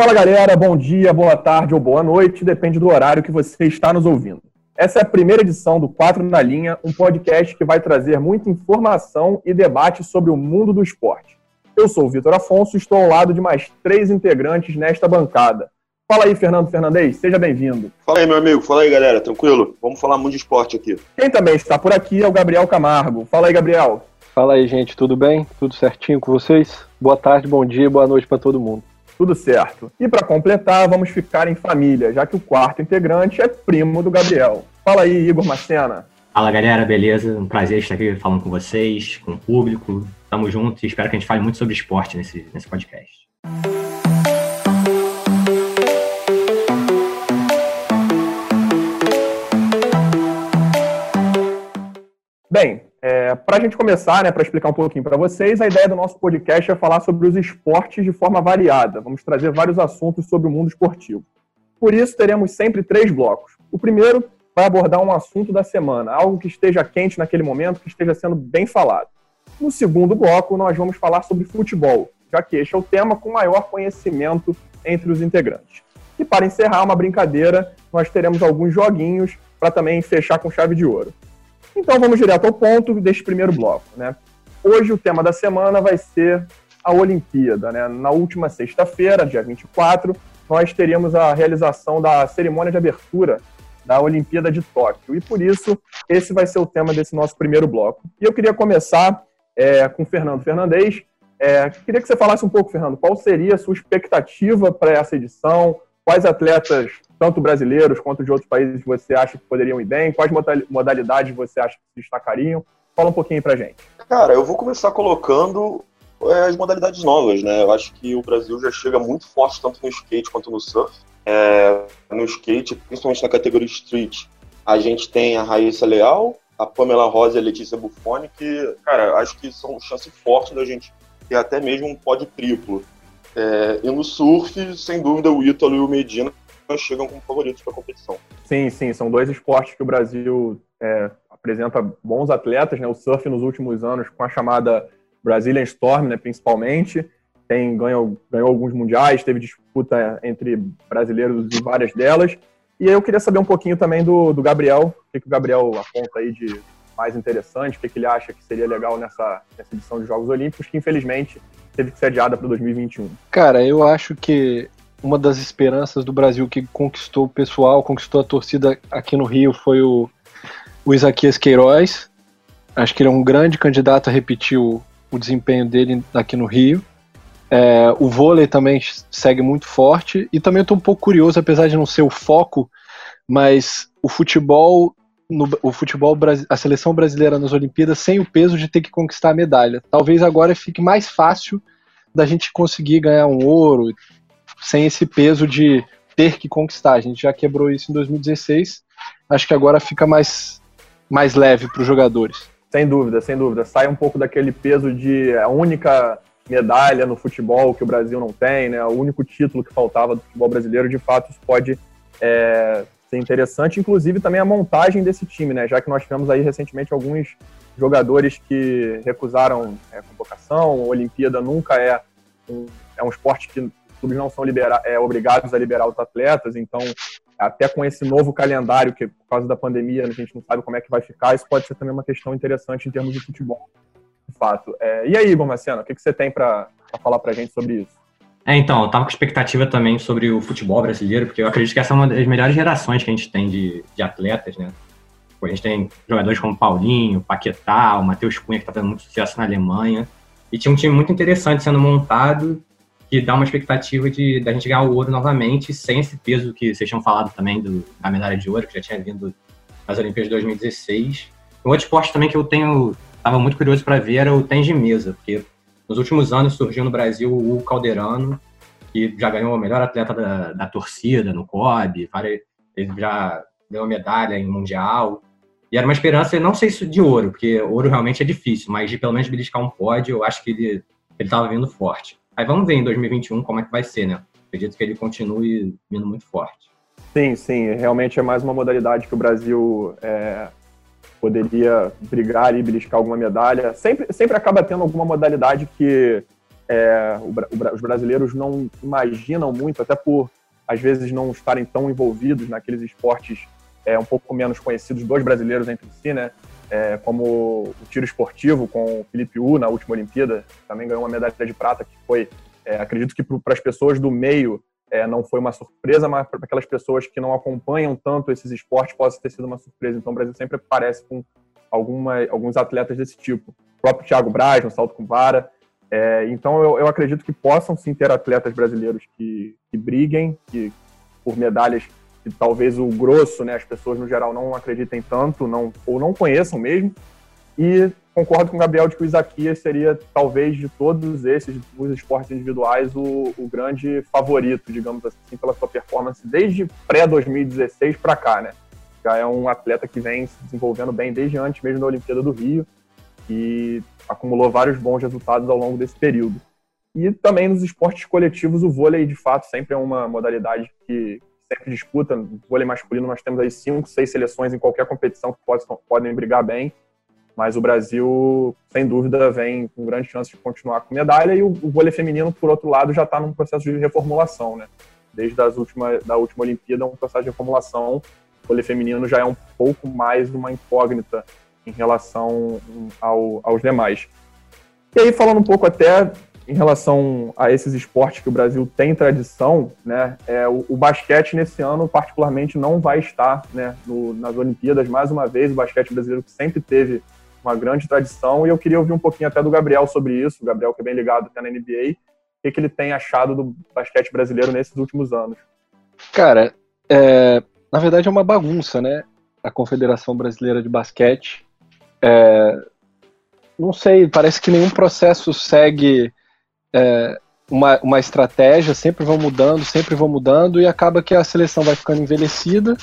Fala galera, bom dia, boa tarde ou boa noite, depende do horário que você está nos ouvindo. Essa é a primeira edição do Quatro na Linha, um podcast que vai trazer muita informação e debate sobre o mundo do esporte. Eu sou o Vitor Afonso e estou ao lado de mais três integrantes nesta bancada. Fala aí, Fernando Fernandes, seja bem-vindo. Fala aí, meu amigo, fala aí, galera, tranquilo? Vamos falar muito de esporte aqui. Quem também está por aqui é o Gabriel Camargo. Fala aí, Gabriel. Fala aí, gente, tudo bem? Tudo certinho com vocês? Boa tarde, bom dia boa noite para todo mundo. Tudo certo. E para completar, vamos ficar em família, já que o quarto integrante é primo do Gabriel. Fala aí, Igor Macena. Fala galera, beleza? Um prazer estar aqui falando com vocês, com o público. Tamo junto e espero que a gente fale muito sobre esporte nesse, nesse podcast. Bem, é, para a gente começar, né, para explicar um pouquinho para vocês, a ideia do nosso podcast é falar sobre os esportes de forma variada. Vamos trazer vários assuntos sobre o mundo esportivo. Por isso, teremos sempre três blocos. O primeiro vai abordar um assunto da semana, algo que esteja quente naquele momento, que esteja sendo bem falado. No segundo bloco, nós vamos falar sobre futebol, já que este é o tema com maior conhecimento entre os integrantes. E para encerrar uma brincadeira, nós teremos alguns joguinhos para também fechar com chave de ouro. Então vamos direto ao ponto deste primeiro bloco. Né? Hoje o tema da semana vai ser a Olimpíada. Né? Na última sexta-feira, dia 24, nós teríamos a realização da cerimônia de abertura da Olimpíada de Tóquio. E por isso, esse vai ser o tema desse nosso primeiro bloco. E eu queria começar é, com o Fernando Fernandes. É, queria que você falasse um pouco, Fernando, qual seria a sua expectativa para essa edição? Quais atletas tanto brasileiros quanto de outros países você acha que poderiam ir bem? Quais modalidades você acha que se destacariam? Fala um pouquinho pra gente. Cara, eu vou começar colocando é, as modalidades novas, né? Eu acho que o Brasil já chega muito forte tanto no skate quanto no surf. É, no skate, principalmente na categoria street, a gente tem a Raíssa Leal, a Pamela Rosa e a Letícia Buffoni, que, cara, acho que são chance forte da gente ter até mesmo um pódio triplo. É, e no surf, sem dúvida, o Ítalo e o Medina chegam como favoritos para a competição. Sim, sim, são dois esportes que o Brasil é, apresenta bons atletas, né? O surf nos últimos anos com a chamada Brazilian Storm, né, principalmente, tem ganhou, ganhou alguns mundiais, teve disputa entre brasileiros em várias delas. E eu queria saber um pouquinho também do, do Gabriel, o que, que o Gabriel aponta aí de mais interessante, o que, que ele acha que seria legal nessa, nessa edição dos Jogos Olímpicos, que infelizmente teve que ser adiada para 2021. Cara, eu acho que uma das esperanças do Brasil que conquistou o pessoal, conquistou a torcida aqui no Rio foi o, o Isaquias Queiroz. Acho que ele é um grande candidato a repetir o, o desempenho dele aqui no Rio. É, o vôlei também segue muito forte. E também estou um pouco curioso, apesar de não ser o foco, mas o futebol, no, o futebol, a seleção brasileira nas Olimpíadas sem o peso de ter que conquistar a medalha. Talvez agora fique mais fácil da gente conseguir ganhar um ouro, sem esse peso de ter que conquistar. A gente já quebrou isso em 2016. Acho que agora fica mais, mais leve para os jogadores. Sem dúvida, sem dúvida. Sai um pouco daquele peso de a única medalha no futebol que o Brasil não tem, né? O único título que faltava do futebol brasileiro. De fato, isso pode é, ser interessante. Inclusive também a montagem desse time, né? Já que nós tivemos aí recentemente alguns jogadores que recusaram é, convocação. A Olimpíada nunca é um, é um esporte que clubes não são libera é, obrigados a liberar os atletas, então até com esse novo calendário, que por causa da pandemia a gente não sabe como é que vai ficar, isso pode ser também uma questão interessante em termos de futebol, de fato. É, e aí, Igor o que, que você tem para falar para a gente sobre isso? É, então, eu estava com expectativa também sobre o futebol brasileiro, porque eu acredito que essa é uma das melhores gerações que a gente tem de, de atletas, né? A gente tem jogadores como Paulinho, Paquetá, o Matheus Cunha, que está tendo muito sucesso na Alemanha. E tinha um time muito interessante sendo montado que dá uma expectativa de da gente ganhar o ouro novamente, sem esse peso que vocês tinham falado também do, da medalha de ouro, que já tinha vindo nas Olimpíadas de 2016. Um outro esporte também que eu tenho, estava muito curioso para ver era o tênis de mesa, porque nos últimos anos surgiu no Brasil o Calderano, que já ganhou o melhor atleta da, da torcida no COB, ele já ganhou medalha em Mundial. E era uma esperança, não sei se de ouro, porque ouro realmente é difícil, mas de pelo menos beliscar um pódio, eu acho que ele estava vindo forte. Aí vamos ver em 2021 como é que vai ser, né? Acredito que ele continue vindo muito forte. Sim, sim. Realmente é mais uma modalidade que o Brasil é, poderia brigar e beliscar alguma medalha. Sempre, sempre acaba tendo alguma modalidade que é, o, o, os brasileiros não imaginam muito, até por às vezes não estarem tão envolvidos naqueles esportes é, um pouco menos conhecidos dos brasileiros entre si, né? É, como o tiro esportivo com o Felipe U na última Olimpíada, também ganhou uma medalha de prata, que foi, é, acredito que para as pessoas do meio é, não foi uma surpresa, mas para aquelas pessoas que não acompanham tanto esses esportes possa ter sido uma surpresa. Então o Brasil sempre aparece com alguma, alguns atletas desse tipo. O próprio Thiago Braz no salto com vara. É, então eu, eu, acredito que possam sim ter atletas brasileiros que, que briguem que, por medalhas que talvez o grosso, né, as pessoas no geral não acreditem tanto, não, ou não conheçam mesmo. E concordo com o Gabriel de que o Isaquias seria, talvez, de todos esses, dos esportes individuais, o, o grande favorito, digamos assim, pela sua performance desde pré-2016 para cá, né? Já é um atleta que vem se desenvolvendo bem desde antes mesmo da Olimpíada do Rio e acumulou vários bons resultados ao longo desse período. E também nos esportes coletivos, o vôlei, de fato, sempre é uma modalidade que sempre disputa. No vôlei masculino, nós temos aí cinco, seis seleções em qualquer competição que pode, podem brigar bem. Mas o Brasil, sem dúvida, vem com grande chance de continuar com medalha. E o, o vôlei feminino, por outro lado, já está num processo de reformulação, né? Desde as última, da última Olimpíada, um processo de reformulação. O vôlei feminino já é um pouco mais uma incógnita em relação ao, aos demais. E aí, falando um pouco até em relação a esses esportes que o Brasil tem tradição, né, é, o, o basquete nesse ano particularmente não vai estar né, no, nas Olimpíadas mais uma vez, o basquete brasileiro que sempre teve uma grande tradição, e eu queria ouvir um pouquinho até do Gabriel sobre isso, o Gabriel que é bem ligado até na NBA, o que, que ele tem achado do basquete brasileiro nesses últimos anos. Cara, é, na verdade é uma bagunça, né, a Confederação Brasileira de Basquete, é, não sei, parece que nenhum processo segue é, uma, uma estratégia, sempre vão mudando, sempre vão mudando, e acaba que a seleção vai ficando envelhecida.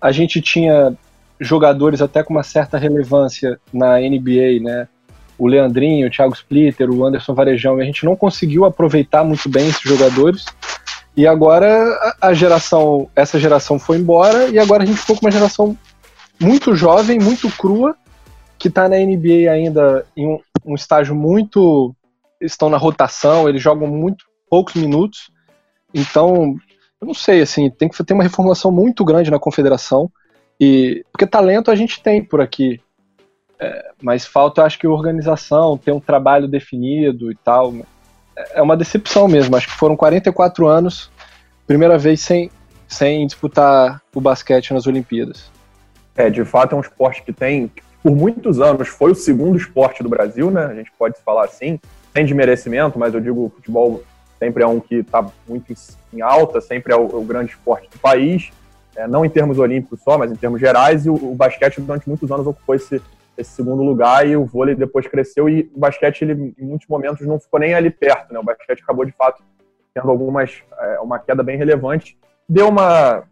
A gente tinha jogadores até com uma certa relevância na NBA, né? O Leandrinho, o Thiago Splitter, o Anderson Varejão, a gente não conseguiu aproveitar muito bem esses jogadores. E agora a geração, essa geração foi embora e agora a gente ficou com uma geração muito jovem, muito crua, que está na NBA ainda em um, um estágio muito estão na rotação, eles jogam muito poucos minutos. Então, eu não sei, assim, tem que ter uma reformulação muito grande na confederação. E porque talento a gente tem por aqui, é, mas falta, acho que organização, ter um trabalho definido e tal. É uma decepção mesmo. Acho que foram 44 anos, primeira vez sem, sem disputar o basquete nas Olimpíadas. É, de fato é um esporte que tem, por muitos anos, foi o segundo esporte do Brasil, né? A gente pode falar assim sem desmerecimento, mas eu digo o futebol sempre é um que está muito em alta, sempre é o, o grande esporte do país, é, não em termos olímpicos só, mas em termos gerais, e o, o, basquete durante muitos anos ocupou esse, esse segundo lugar e o vôlei depois cresceu e o basquete ele, em muitos momentos não ficou nem ali perto, né? O basquete acabou de fato tendo algumas é, uma queda bem relevante, deu uma,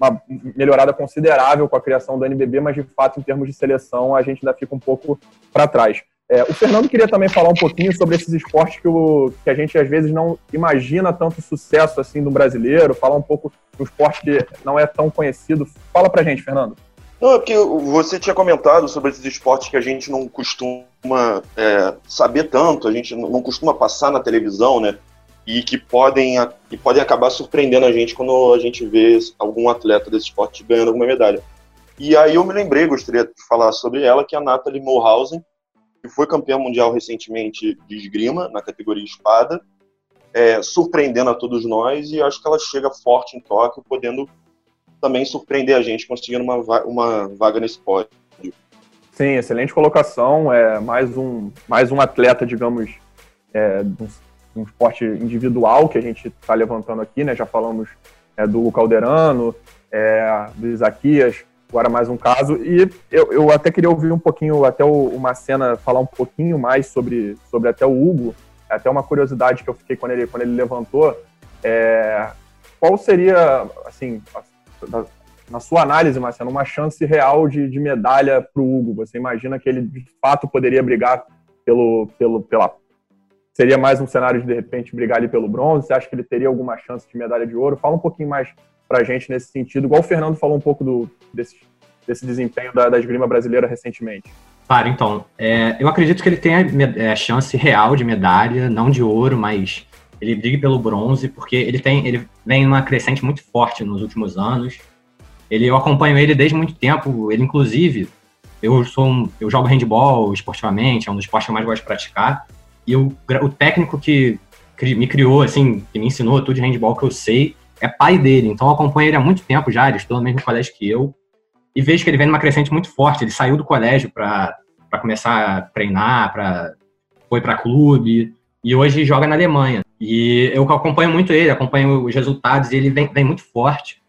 uma melhorada considerável com a criação do NBB, mas de fato em termos de seleção a gente ainda fica um pouco para trás. É, o Fernando queria também falar um pouquinho sobre esses esportes que, o, que a gente às vezes não imagina tanto sucesso assim do brasileiro, falar um pouco um esporte que não é tão conhecido. Fala pra gente, Fernando. Não, é porque você tinha comentado sobre esses esportes que a gente não costuma é, saber tanto, a gente não costuma passar na televisão, né? E que podem, que podem acabar surpreendendo a gente quando a gente vê algum atleta desse esporte ganhando alguma medalha. E aí eu me lembrei, gostaria de falar sobre ela, que é a Nathalie Mulhausen, que foi campeã mundial recentemente de esgrima, na categoria espada, é, surpreendendo a todos nós, e acho que ela chega forte em Tóquio, podendo também surpreender a gente, conseguindo uma, uma vaga nesse pódio. Sim, excelente colocação. É mais um, mais um atleta, digamos, é, de um esporte individual que a gente está levantando aqui, né? Já falamos é, do Calderano, é, do Isaquias, Agora mais um caso. E eu, eu até queria ouvir um pouquinho, até uma cena, falar um pouquinho mais sobre, sobre até o Hugo. Até uma curiosidade que eu fiquei quando ele, quando ele levantou. É, qual seria, assim, na sua análise, Marcelo, uma chance real de, de medalha para o Hugo? Você imagina que ele de fato poderia brigar pelo, pelo, pela. Seria mais um cenário de de repente brigar ali pelo bronze? Você acha que ele teria alguma chance de medalha de ouro? Fala um pouquinho mais para a gente nesse sentido, igual o Fernando falou um pouco do, desse, desse desempenho da, da esgrima brasileira recentemente. Claro, então, é, eu acredito que ele tenha é, chance real de medalha, não de ouro, mas ele briga pelo bronze, porque ele tem, ele vem numa crescente muito forte nos últimos anos. Ele, eu acompanho ele desde muito tempo. Ele, inclusive, eu sou um, eu jogo handball esportivamente, é um dos esportes que eu mais gosto de praticar. E o, o técnico que me criou, assim, que me ensinou tudo de handball que eu sei, é pai dele. Então eu acompanho ele há muito tempo já, ele estudou no mesmo colégio que eu e vejo que ele vem numa crescente muito forte. Ele saiu do colégio para começar a treinar, pra, foi para clube e hoje joga na Alemanha. E eu acompanho muito ele, acompanho os resultados e ele vem, vem muito forte.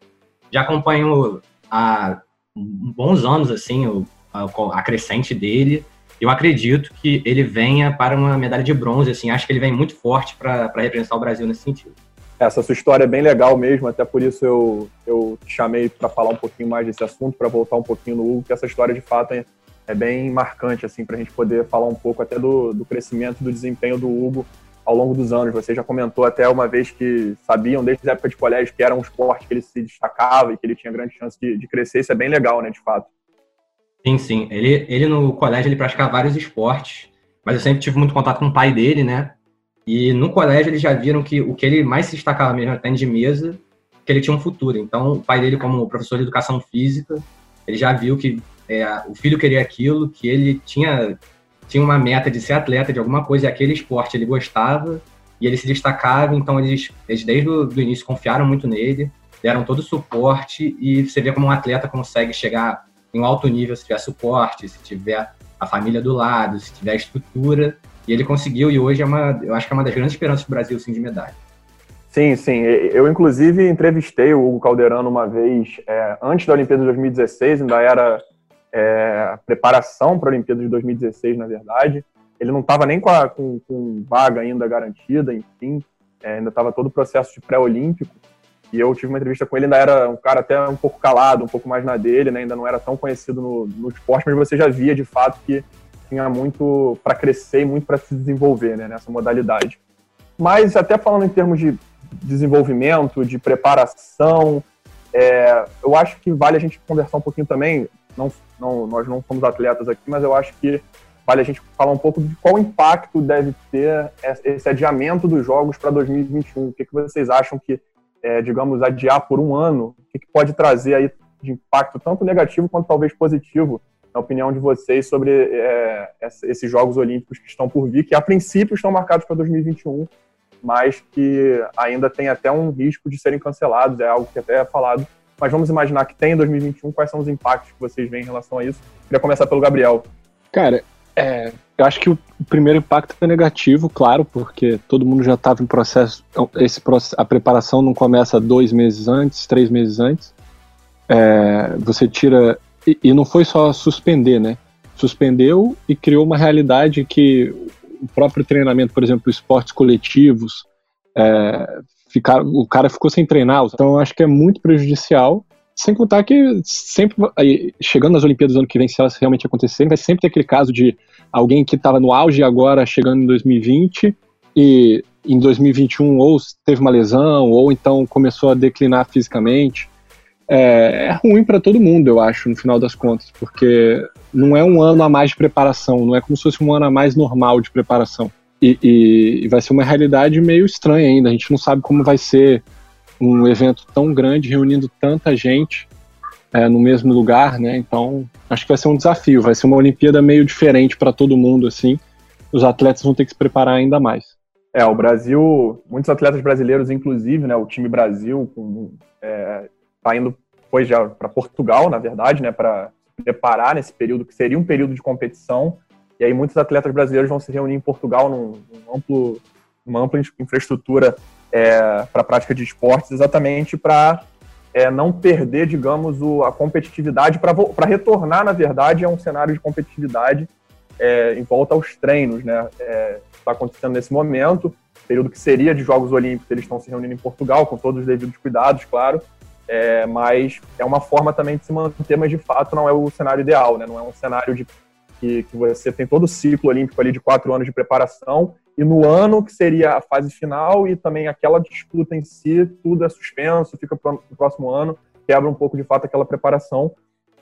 Já acompanho há bons anos assim a, a crescente dele. Eu acredito que ele venha para uma medalha de bronze. Assim, acho que ele vem muito forte para representar o Brasil nesse sentido. Essa sua história é bem legal mesmo, até por isso eu, eu te chamei para falar um pouquinho mais desse assunto, para voltar um pouquinho no Hugo, que essa história de fato é, é bem marcante, assim, para a gente poder falar um pouco até do, do crescimento, do desempenho do Hugo ao longo dos anos. Você já comentou até uma vez que sabiam, desde a época de colégio, que era um esporte que ele se destacava e que ele tinha grande chance de, de crescer. Isso é bem legal, né, de fato. Sim, sim. Ele, ele no colégio ele praticava vários esportes, mas eu sempre tive muito contato com o pai dele, né? E no colégio eles já viram que o que ele mais se destacava mesmo era de mesa, que ele tinha um futuro. Então, o pai dele, como professor de educação física, ele já viu que é, o filho queria aquilo, que ele tinha, tinha uma meta de ser atleta de alguma coisa, e aquele esporte ele gostava, e ele se destacava, então eles, eles desde o do início confiaram muito nele, deram todo o suporte, e você vê como um atleta consegue chegar em um alto nível se tiver suporte, se tiver a família do lado, se tiver estrutura, e ele conseguiu, e hoje é uma, eu acho que é uma das grandes esperanças do Brasil, sim, de medalha. Sim, sim. Eu, inclusive, entrevistei o Hugo Calderano uma vez, é, antes da Olimpíada de 2016, ainda era é, preparação para a Olimpíada de 2016, na verdade. Ele não estava nem com, a, com, com, vaga ainda garantida, enfim, é, ainda estava todo o processo de pré-olímpico. E eu tive uma entrevista com ele, ainda era um cara até um pouco calado, um pouco mais na dele, né? ainda não era tão conhecido no, no esporte, mas você já via de fato que tinha muito para crescer e muito para se desenvolver né, nessa modalidade. Mas até falando em termos de desenvolvimento, de preparação, é, eu acho que vale a gente conversar um pouquinho também. Não, não, nós não somos atletas aqui, mas eu acho que vale a gente falar um pouco de qual impacto deve ter esse adiamento dos jogos para 2021. O que, que vocês acham que, é, digamos, adiar por um ano, o que, que pode trazer aí de impacto tanto negativo quanto talvez positivo a opinião de vocês sobre é, esses Jogos Olímpicos que estão por vir, que a princípio estão marcados para 2021, mas que ainda tem até um risco de serem cancelados, é algo que até é falado. Mas vamos imaginar que tem em 2021, quais são os impactos que vocês veem em relação a isso? Queria começar pelo Gabriel. Cara, é, eu acho que o primeiro impacto é negativo, claro, porque todo mundo já estava em processo. Esse a preparação não começa dois meses antes, três meses antes. É, você tira e, não foi só suspender, né? Suspendeu e criou uma realidade que o próprio treinamento, por exemplo, esportes coletivos, é, ficar, o cara ficou sem treinar. Então, eu acho que é muito prejudicial. Sem contar que sempre, chegando nas Olimpíadas do ano que vem, se elas realmente acontecerem, vai sempre ter aquele caso de alguém que estava no auge agora chegando em 2020 e em 2021 ou teve uma lesão ou então começou a declinar fisicamente é, é ruim para todo mundo, eu acho, no final das contas, porque não é um ano a mais de preparação, não é como se fosse um ano a mais normal de preparação. E, e, e vai ser uma realidade meio estranha ainda. A gente não sabe como vai ser um evento tão grande, reunindo tanta gente é, no mesmo lugar, né? Então, acho que vai ser um desafio. Vai ser uma Olimpíada meio diferente para todo mundo, assim. Os atletas vão ter que se preparar ainda mais. É, o Brasil, muitos atletas brasileiros, inclusive, né, o time Brasil, com, é, está indo foi já para Portugal, na verdade, né, para preparar nesse período que seria um período de competição. E aí muitos atletas brasileiros vão se reunir em Portugal num, num amplo, uma ampla infraestrutura é, para prática de esportes, exatamente para é, não perder, digamos, o, a competitividade, para retornar, na verdade, a um cenário de competitividade é, em volta aos treinos, né? Está é, acontecendo nesse momento, período que seria de Jogos Olímpicos, eles estão se reunindo em Portugal, com todos os devidos cuidados, claro, é, mas é uma forma também de se manter, mas de fato não é o cenário ideal, né? Não é um cenário de que, que você tem todo o ciclo olímpico ali de quatro anos de preparação e no ano que seria a fase final e também aquela disputa em si, tudo é suspenso, fica para o próximo ano, quebra um pouco de fato aquela preparação.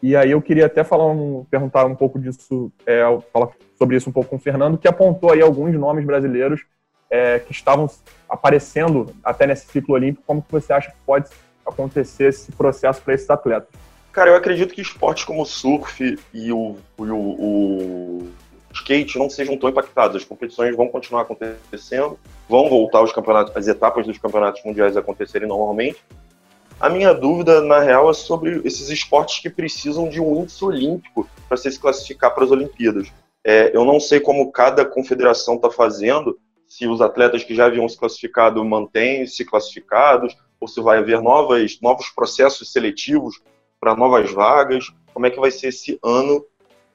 E aí eu queria até falar um, perguntar um pouco disso, é, falar sobre isso um pouco com o Fernando, que apontou aí alguns nomes brasileiros é, que estavam aparecendo até nesse ciclo olímpico. Como que você acha que pode acontecer esse processo para esses atletas? Cara, eu acredito que esportes como o surf e o, o, o, skate não sejam tão impactados. As competições vão continuar acontecendo, vão voltar os campeonatos, as etapas dos campeonatos mundiais acontecerem normalmente. A minha dúvida, na real, é sobre esses esportes que precisam de um índice olímpico para se classificar para as Olimpíadas. É, eu não sei como cada confederação está fazendo, se os atletas que já haviam se classificado mantêm-se classificados, ou se vai haver novas, novos processos seletivos para novas vagas? Como é que vai ser esse ano,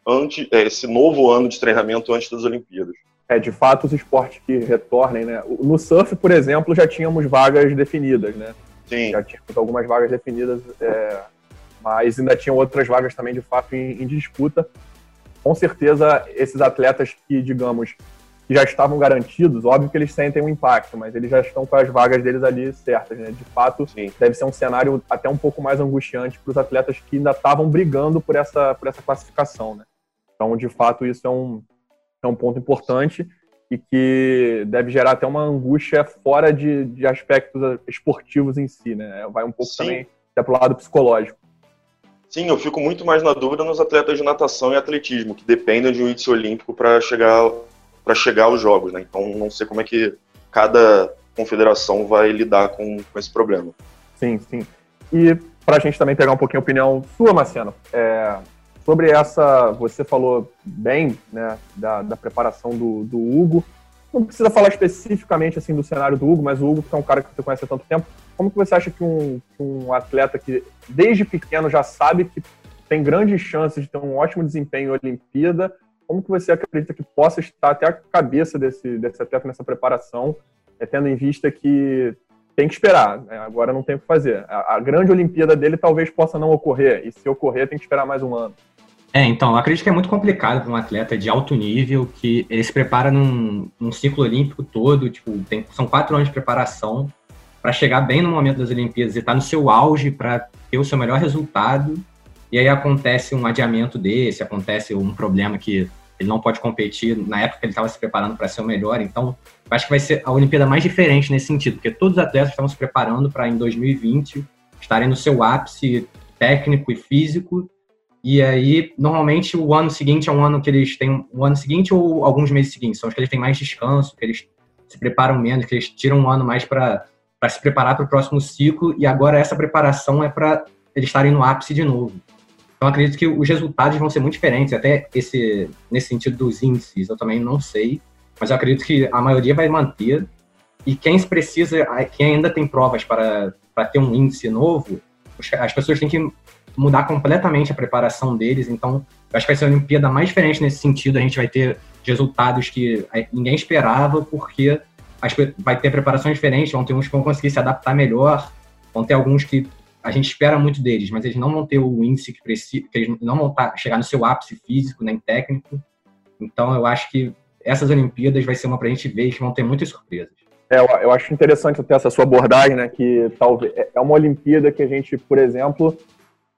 antes, é, esse novo ano de treinamento antes das Olimpíadas? É, de fato, os esportes que retornem, né? No surf, por exemplo, já tínhamos vagas definidas, né? Sim. Já tínhamos algumas vagas definidas, é, mas ainda tinham outras vagas também, de fato, em, em disputa. Com certeza, esses atletas que, digamos, que já estavam garantidos, óbvio que eles sentem um impacto, mas eles já estão com as vagas deles ali certas, né? De fato, Sim. deve ser um cenário até um pouco mais angustiante para os atletas que ainda estavam brigando por essa, por essa classificação, né? Então, de fato, isso é um, é um ponto importante e que deve gerar até uma angústia fora de, de aspectos esportivos em si, né? Vai um pouco Sim. também até para o lado psicológico. Sim, eu fico muito mais na dúvida nos atletas de natação e atletismo, que dependem de um índice olímpico para chegar para chegar aos jogos, né? Então não sei como é que cada confederação vai lidar com, com esse problema. Sim, sim. E para a gente também pegar um pouquinho a opinião sua, Marciano, é, sobre essa, você falou bem, né, da, da preparação do, do Hugo. Não precisa falar especificamente assim do cenário do Hugo, mas o Hugo que é um cara que você conhece há tanto tempo. Como que você acha que um, que um atleta que desde pequeno já sabe que tem grandes chances de ter um ótimo desempenho em Olimpíada como que você acredita que possa estar até a cabeça desse, desse atleta nessa preparação, é, tendo em vista que tem que esperar, né? agora não tem o que fazer. A, a, grande Olimpíada dele talvez possa não ocorrer, e se ocorrer tem que esperar mais um ano. É, então, eu acredito que é muito complicado para um atleta de alto nível que ele se prepara num, num ciclo olímpico todo, tipo, tem, são quatro anos de preparação para chegar bem no momento das Olimpíadas e estar tá no seu auge para ter o seu melhor resultado, e aí acontece um adiamento desse, acontece um problema que ele não pode competir na época ele estava se preparando para ser o melhor. Então, acho que vai ser a Olimpíada mais diferente nesse sentido, porque todos os atletas estão se preparando para em 2020 estarem no seu ápice técnico e físico. E aí, normalmente, o ano seguinte é um ano que eles têm. O ano seguinte ou alguns meses seguintes são os que eles têm mais descanso, que eles se preparam menos, que eles tiram um ano mais para se preparar para o próximo ciclo. E agora essa preparação é para eles estarem no ápice de novo. Então, acredito que os resultados vão ser muito diferentes. Até esse, nesse sentido dos índices, eu também não sei. Mas eu acredito que a maioria vai manter. E quem precisa, quem ainda tem provas para, para ter um índice novo, as pessoas têm que mudar completamente a preparação deles. Então, acho que vai ser a Olimpíada mais diferente nesse sentido. A gente vai ter resultados que ninguém esperava, porque vai ter preparações diferentes. Vão ter uns que vão conseguir se adaptar melhor, vão ter alguns que a gente espera muito deles, mas eles não vão ter o índice que precisa, eles não vão tá, chegar no seu ápice físico nem técnico. Então eu acho que essas Olimpíadas vai ser uma para a gente ver que vão ter muitas surpresas. É, eu acho interessante até essa sua abordagem, né? Que talvez é, é uma Olimpíada que a gente, por exemplo,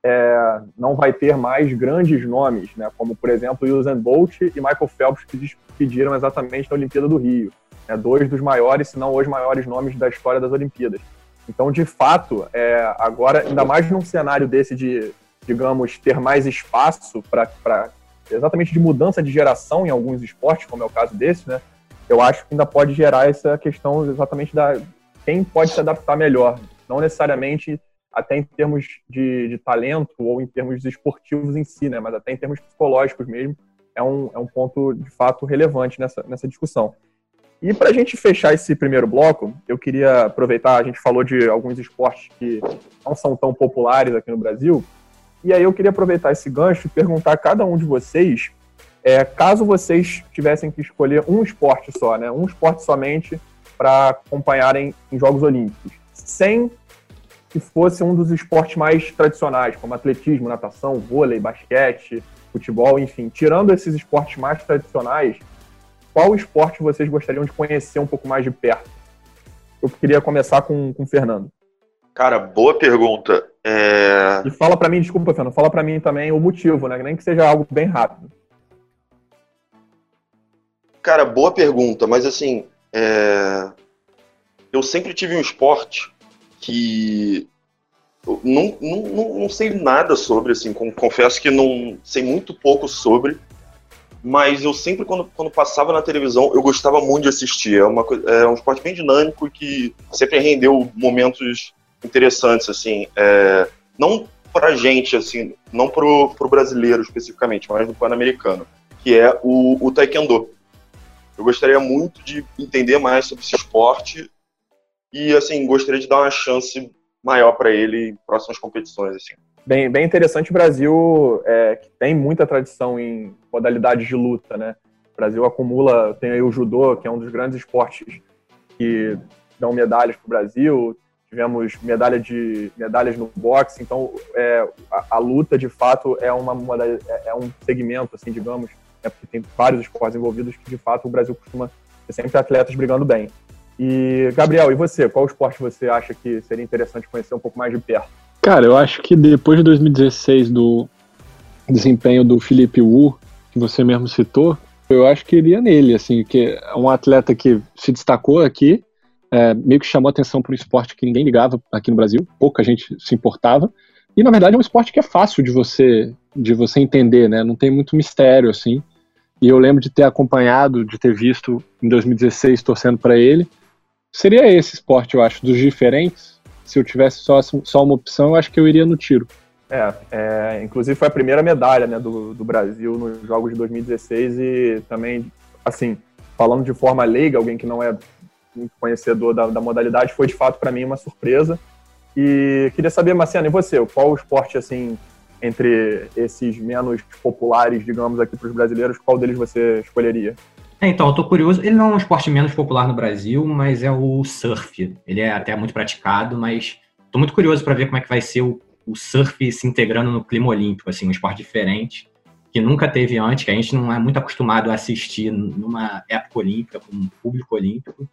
é, não vai ter mais grandes nomes, né? Como por exemplo Usain Bolt e Michael Phelps que despediram exatamente na Olimpíada do Rio, né, dois dos maiores, se não os maiores nomes da história das Olimpíadas. Então, de fato, é, agora, ainda mais num cenário desse de, digamos, ter mais espaço para exatamente de mudança de geração em alguns esportes, como é o caso desse, né? Eu acho que ainda pode gerar essa questão exatamente da quem pode se adaptar melhor, não necessariamente até em termos de, de talento ou em termos esportivos em si, né? Mas até em termos psicológicos mesmo, é um, é um ponto de fato relevante nessa, nessa discussão. E para a gente fechar esse primeiro bloco, eu queria aproveitar, a gente falou de alguns esportes que não são tão populares aqui no Brasil, e aí eu queria aproveitar esse gancho e perguntar a cada um de vocês, é, caso vocês tivessem que escolher um esporte só, né, um esporte somente para acompanharem em Jogos Olímpicos, sem que fosse um dos esportes mais tradicionais, como atletismo, natação, vôlei, basquete, futebol, enfim, tirando esses esportes mais tradicionais, qual esporte vocês gostariam de conhecer um pouco mais de perto? Eu queria começar com, com o Fernando. Cara, boa pergunta. É... E fala para mim, desculpa, Fernando, fala para mim também o motivo, né? Nem que seja algo bem rápido. Cara, boa pergunta, mas assim, é... eu sempre tive um esporte que não, não, não sei nada sobre, assim, confesso que não sei muito pouco sobre, mas eu sempre, quando, quando passava na televisão, eu gostava muito de assistir. É, uma, é um esporte bem dinâmico que sempre rendeu momentos interessantes, assim. É, não pra gente, assim, não pro, pro brasileiro especificamente, mas do pan-americano, que é o, o taekwondo. Eu gostaria muito de entender mais sobre esse esporte e, assim, gostaria de dar uma chance maior para ele em próximas competições, assim. Bem, bem interessante o Brasil, é, que tem muita tradição em modalidades de luta, né? O Brasil acumula, tem aí o judô, que é um dos grandes esportes que dão medalhas para o Brasil. Tivemos medalha de, medalhas no boxe, então é, a, a, luta de fato é, uma, é, é um segmento, assim, digamos, é porque tem vários esportes envolvidos que de fato o Brasil costuma ter sempre atletas brigando bem. E, Gabriel, e você? Qual esporte você acha que seria interessante conhecer um pouco mais de perto? Cara, eu acho que depois de 2016 do desempenho do Felipe Wu, que você mesmo citou, eu acho que iria nele, assim, que é um atleta que se destacou aqui, é, meio que chamou atenção para um esporte que ninguém ligava aqui no Brasil, pouca gente se importava, e na verdade é um esporte que é fácil de você de você entender, né? Não tem muito mistério assim. E eu lembro de ter acompanhado, de ter visto em 2016 torcendo para ele seria esse esporte, eu acho, dos diferentes. Se eu tivesse só, só uma opção, eu acho que eu iria no tiro. É, é, inclusive foi a primeira medalha né, do, do Brasil nos Jogos de 2016 e também, assim, falando de forma leiga, alguém que não é muito conhecedor da, da modalidade, foi de fato para mim uma surpresa. E queria saber, Marciano, e você? Qual o esporte, assim, entre esses menos populares, digamos, aqui para os brasileiros, qual deles você escolheria? É, então, eu tô curioso. Ele não é um esporte menos popular no Brasil, mas é o surf. Ele é até muito praticado, mas tô muito curioso para ver como é que vai ser o, o, surf se integrando no clima olímpico, assim, um esporte diferente, que nunca teve antes, que a gente não é muito acostumado a assistir numa época olímpica, com um público olímpico.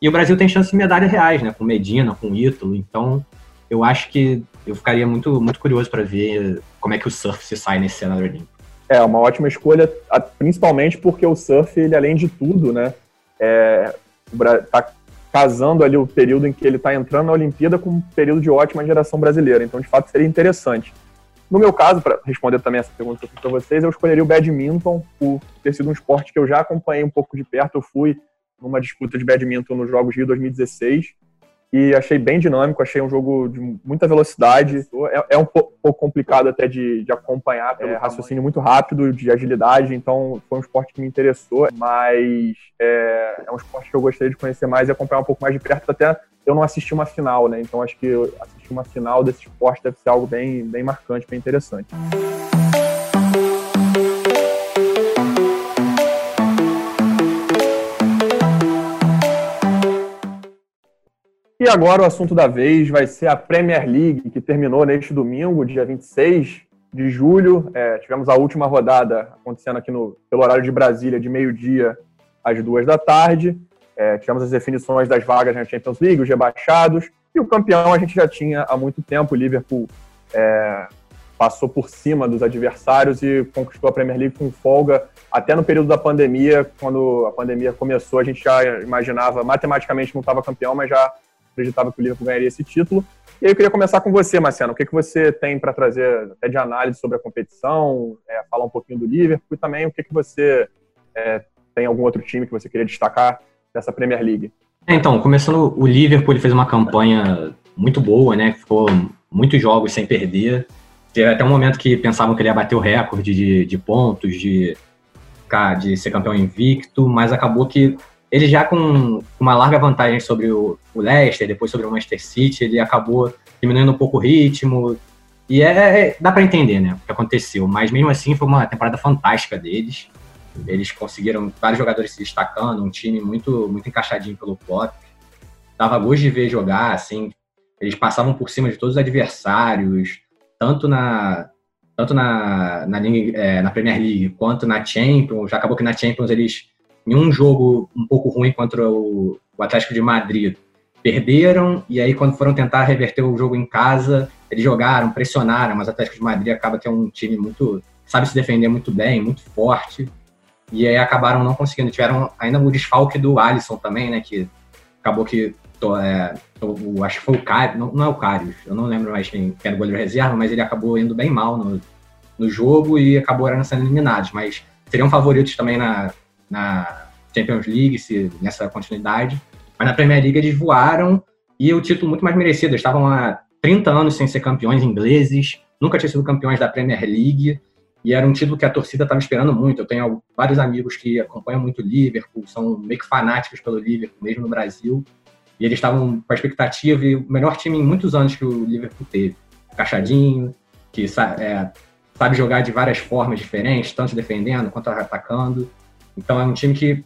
E o Brasil tem chance de medalhas reais, né? Com Medina, com Ítalo. Então, eu acho que eu ficaria muito, muito curioso para ver como é que o surf se sai nesse cenário olímpico. É, uma ótima escolha, principalmente porque o surf, ele além de tudo, né, é, tá casando ali o período em que ele está entrando na Olimpíada com um período de ótima geração brasileira. Então, de fato, seria interessante. No meu caso, para responder também essa pergunta que eu fiz para vocês, eu escolheria o badminton por ter sido um esporte que eu já acompanhei um pouco de perto. Eu fui numa disputa de badminton nos Jogos Rio 2016 e achei bem dinâmico, achei um jogo de muita velocidade. É, é um pouco, complicado até de, de acompanhar, é raciocínio muito rápido, de agilidade, então foi um esporte que me interessou, mas é, é, um esporte que eu gostaria de conhecer mais e acompanhar um pouco mais de perto, até eu não assisti uma final, né? Então acho que assistir uma final desse esporte deve ser algo bem, bem marcante, bem interessante. E agora o assunto da vez vai ser a Premier League, que terminou neste domingo, dia 26 de julho. É, tivemos a última rodada acontecendo aqui no, pelo horário de Brasília, de meio-dia às duas da tarde. É, tivemos as definições das vagas na Champions League, os rebaixados. E o campeão a gente já tinha há muito tempo. O Liverpool é, passou por cima dos adversários e conquistou a Premier League com folga. Até no período da pandemia, quando a pandemia começou, a gente já imaginava, matematicamente não estava campeão, mas já acreditava que o Liverpool ganharia esse título. E aí eu queria começar com você, Marciano. O que, que você tem para trazer até de análise sobre a competição, é, falar um pouquinho do Liverpool e também o que, que você é, tem algum outro time que você queria destacar dessa Premier League? É, então, começando o Liverpool, ele fez uma campanha muito boa, né? Ficou muitos jogos sem perder. Teve até um momento que pensavam que ele ia bater o recorde de, de pontos, de, de ser campeão invicto, mas acabou que ele já com uma larga vantagem sobre o, o Leicester, depois sobre o Manchester City, ele acabou diminuindo um pouco o ritmo. E é, é dá para entender, né, o que aconteceu. Mas mesmo assim foi uma temporada fantástica deles. Eles conseguiram vários jogadores se destacando, um time muito muito encaixadinho pelo Klopp. Dava gosto de ver jogar, assim. Eles passavam por cima de todos os adversários, tanto na tanto na, na, é, na Premier League quanto na Champions. Já acabou que na Champions eles em um jogo um pouco ruim contra o, o Atlético de Madrid, perderam, e aí quando foram tentar reverter o jogo em casa, eles jogaram, pressionaram, mas o Atlético de Madrid acaba que é um time muito. sabe se defender muito bem, muito forte. E aí acabaram não conseguindo. Tiveram ainda o desfalque do Alisson também, né? Que acabou que. É, acho que foi o Cário, não, não, é o Cário, eu não lembro mais quem, quem era o goleiro reserva, mas ele acabou indo bem mal no, no jogo e acabou sendo eliminados. Mas seriam favoritos também na, na Champions League, se, nessa continuidade. Mas na Premier League eles voaram e o título muito mais merecido. Eles estavam há 30 anos sem ser campeões ingleses, nunca tinham sido campeões da Premier League. E era um título que a torcida estava esperando muito. Eu tenho vários amigos que acompanham muito o Liverpool, são meio que fanáticos pelo Liverpool, mesmo no Brasil. E eles estavam com a expectativa e o melhor time em muitos anos que o Liverpool teve. Cachadinho, que é, sabe jogar de várias formas diferentes, tanto defendendo quanto atacando. Então é um time que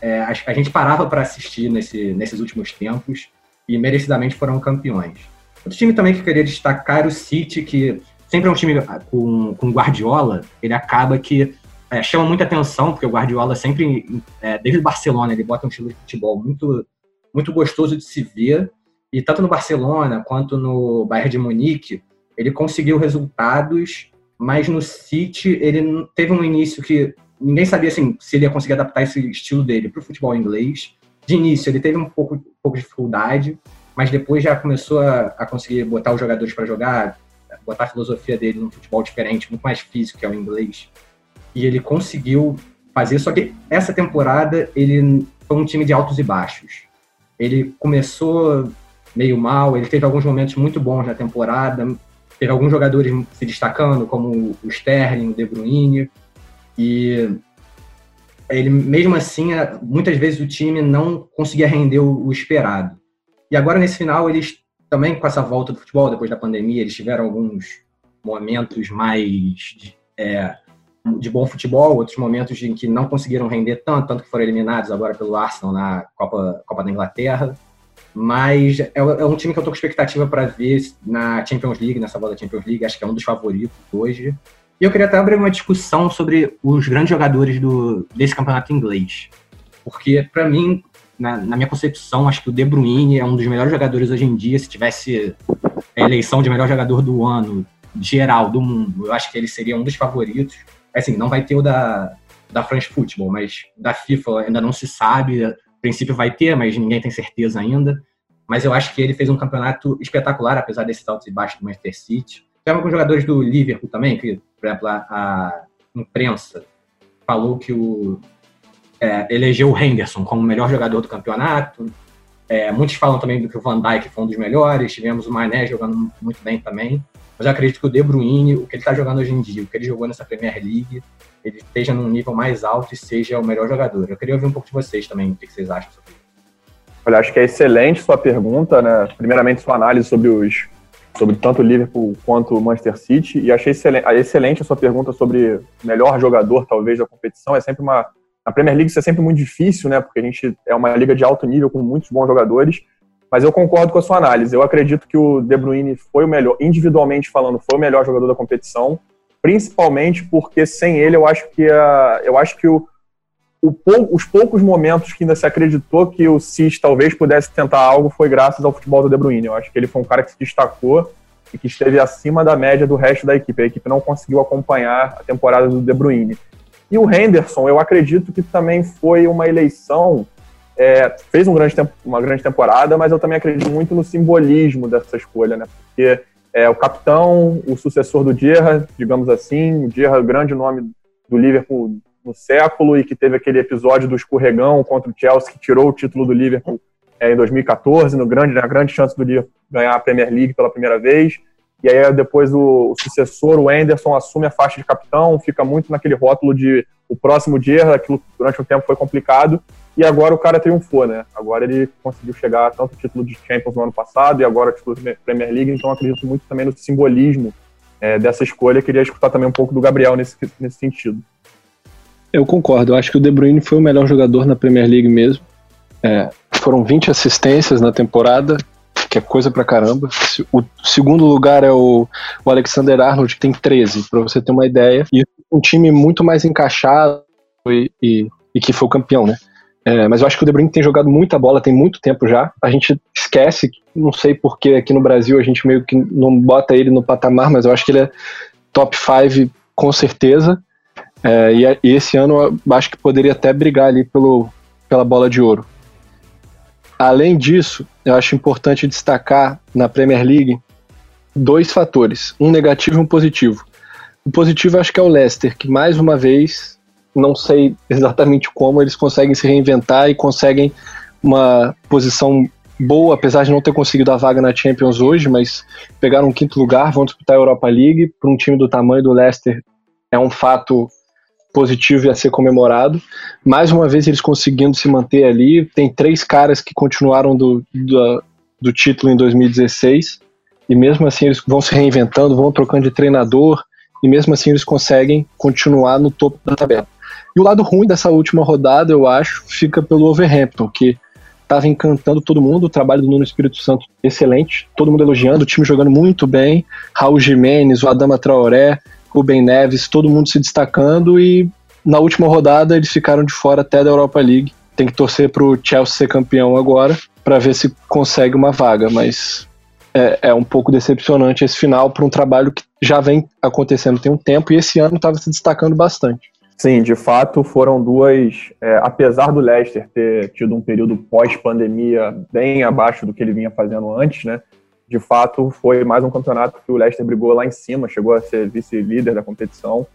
é, a, gente parava para assistir nesse, nesses últimos tempos e merecidamente foram campeões. Outro time também que eu queria destacar era o City, que sempre é um time com, com Guardiola, ele acaba que é, chama muita atenção, porque o Guardiola sempre, é, desde o Barcelona, ele bota um estilo de futebol muito, muito gostoso de se ver, e tanto no Barcelona quanto no Bayern de Munique, ele conseguiu resultados, mas no City ele teve um início que ninguém sabia assim, se ele ia conseguir adaptar esse estilo dele para o futebol inglês. De início ele teve um pouco, um pouco de dificuldade, mas depois já começou a, a conseguir botar os jogadores para jogar, botar a filosofia dele num futebol diferente, muito mais físico, que é o inglês. E ele conseguiu fazer, só que essa temporada ele foi um time de altos e baixos. Ele começou meio mal, ele teve alguns momentos muito bons na temporada, teve alguns jogadores se destacando, como o Sterling, o De Bruyne, e ele mesmo assim, muitas vezes o time não conseguia render o, esperado. E agora nesse final eles também com essa volta do futebol, depois da pandemia, eles tiveram alguns momentos mais é, de bom futebol, outros momentos em que não conseguiram render tanto, tanto que foram eliminados agora pelo Arsenal na Copa, Copa da Inglaterra. Mas é, é um time que eu tô com expectativa para ver na Champions League, nessa volta da Champions League, acho que é um dos favoritos hoje. E eu queria até abrir uma discussão sobre os grandes jogadores do, desse campeonato inglês. Porque, para mim, na, na, minha concepção, acho que o De Bruyne é um dos melhores jogadores hoje em dia. Se tivesse a eleição de melhor jogador do ano, geral, do mundo, eu acho que ele seria um dos favoritos. Assim, não vai ter o da, da France Football, mas da FIFA ainda não se sabe. A princípio vai ter, mas ninguém tem certeza ainda. Mas eu acho que ele fez um campeonato espetacular, apesar desses altos e baixos do Manchester City. Tem alguns jogadores do Liverpool também, que, por exemplo, a, a imprensa falou que o é, elegeu o Henderson como o melhor jogador do campeonato. É, muitos falam também do que o Van Dijk foi um dos melhores. Tivemos o Mané jogando muito bem também. Mas eu acredito que o De Bruyne, o que ele está jogando hoje em dia, o que ele jogou nessa Premier League, ele esteja num nível mais alto e seja o melhor jogador. Eu queria ouvir um pouco de vocês também, o que vocês acham sobre isso. Olha, acho que é excelente sua pergunta, né? Primeiramente, sua análise sobre os sobre tanto o Liverpool quanto o Manchester City e achei excelente, excelente a sua pergunta sobre melhor jogador talvez da competição. É sempre uma a Premier League isso é sempre muito difícil, né? Porque a gente é uma liga de alto nível com muitos bons jogadores. Mas eu concordo com a sua análise. Eu acredito que o De Bruyne foi o melhor, individualmente falando, foi o melhor jogador da competição, principalmente porque sem ele eu acho que a, eu acho que o, o, os poucos momentos que ainda se acreditou que o Cis talvez pudesse tentar algo foi graças ao futebol do De Bruyne. Eu acho que ele foi um cara que se destacou e que esteve acima da média do resto da equipe. A equipe não conseguiu acompanhar a temporada do De Bruyne. E o Henderson, eu acredito que também foi uma eleição, é, fez um grande, uma grande temporada, mas eu também acredito muito no simbolismo dessa escolha, né? Porque é o capitão, o sucessor do Gerrard, digamos assim, o Gerrard, grande nome do Liverpool no século e que teve aquele episódio do escorregão contra o Chelsea que tirou o título do Liverpool é, em 2014, no grande, na grande chance do Liverpool ganhar a Premier League pela primeira vez. E aí depois o, o, sucessor, o Anderson, assume a faixa de capitão, fica muito naquele rótulo de o próximo dia, aquilo durante um tempo foi complicado, e agora o cara triunfou, né? Agora ele conseguiu chegar tanto o título de Champions no ano passado e agora título de Premier League, então acredito muito também no simbolismo é, dessa escolha. Queria escutar também um pouco do Gabriel nesse, nesse sentido. Eu concordo, eu acho que o De Bruyne foi o melhor jogador na Premier League mesmo. É, foram 20 assistências na temporada, que é coisa pra caramba. O segundo lugar é o, o Alexander Arnold, que tem 13, para você ter uma ideia. E um time muito mais encaixado e, e, e, que foi o campeão, né? É, mas eu acho que o De Bruyne tem jogado muita bola, tem muito tempo já. A gente esquece, não sei porque aqui no Brasil a gente meio que não bota ele no patamar, mas eu acho que ele é top 5 com certeza. É, e, e, esse ano eu acho que poderia até brigar ali pelo, pela bola de ouro. Além disso, eu acho importante destacar na Premier League dois fatores, um negativo e um positivo. O positivo acho que é o Leicester, que mais uma vez, não sei exatamente como, eles conseguem se reinventar e conseguem uma posição boa, apesar de não ter conseguido a vaga na Champions hoje, mas pegaram um quinto lugar, vão disputar a Europa League. Para um time do tamanho do Leicester, é um fato positivo e a ser comemorado. Mais uma vez eles conseguindo se manter ali. Tem três caras que continuaram do, do, do título em 2016 e mesmo assim eles vão se reinventando, vão trocando de treinador e mesmo assim eles conseguem continuar no topo da tabela. E o lado ruim dessa última rodada, eu acho, fica pelo Overhampton, que estava encantando todo mundo, o trabalho do Nuno Espírito Santo excelente, todo mundo elogiando, o time jogando muito bem, Raul Jimenez, o Adama Traoré, Rubem Neves, todo mundo se destacando e na última rodada eles ficaram de fora até da Europa League. Tem que torcer para o Chelsea ser campeão agora para ver se consegue uma vaga, mas é, é um pouco decepcionante esse final para um trabalho que já vem acontecendo tem um tempo e esse ano estava se destacando bastante. Sim, de fato foram duas. É, apesar do Leicester ter tido um período pós-pandemia bem abaixo do que ele vinha fazendo antes, né? De fato, foi mais um campeonato que o Leicester brigou lá em cima, chegou a ser vice-líder da competição.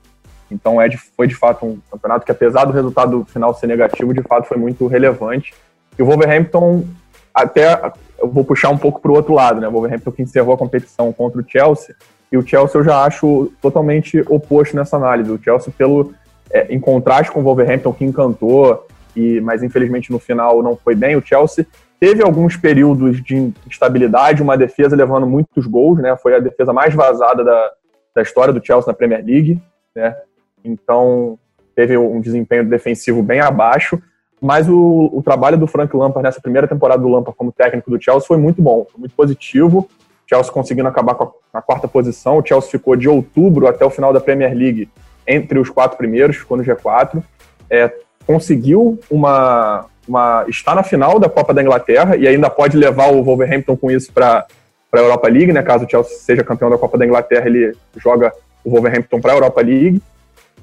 Então é de, foi de fato um campeonato que, apesar do resultado final ser negativo, de fato foi muito relevante. E o Wolverhampton, até eu vou puxar um pouco para o outro lado, né? O Wolverhampton que encerrou a competição contra o Chelsea. E o Chelsea eu já acho totalmente oposto nessa análise. O Chelsea, pelo é, em contraste com o Wolverhampton, que encantou, e, mas infelizmente no final não foi bem, o Chelsea teve alguns períodos de instabilidade, uma defesa levando muitos gols, né? Foi a defesa mais vazada da, da história do Chelsea na Premier League, né? Então teve um desempenho defensivo bem abaixo, mas o, o trabalho do Frank Lampard nessa primeira temporada do Lampard como técnico do Chelsea foi muito bom, foi muito positivo. O Chelsea conseguindo acabar com a, quarta posição, o Chelsea ficou de outubro até o final da Premier League entre os quatro primeiros, ficou no G4. É, conseguiu uma, uma. está na final da Copa da Inglaterra e ainda pode levar o Wolverhampton com isso para a Europa League, né? Caso o Chelsea seja campeão da Copa da Inglaterra, ele joga o Wolverhampton para a Europa League.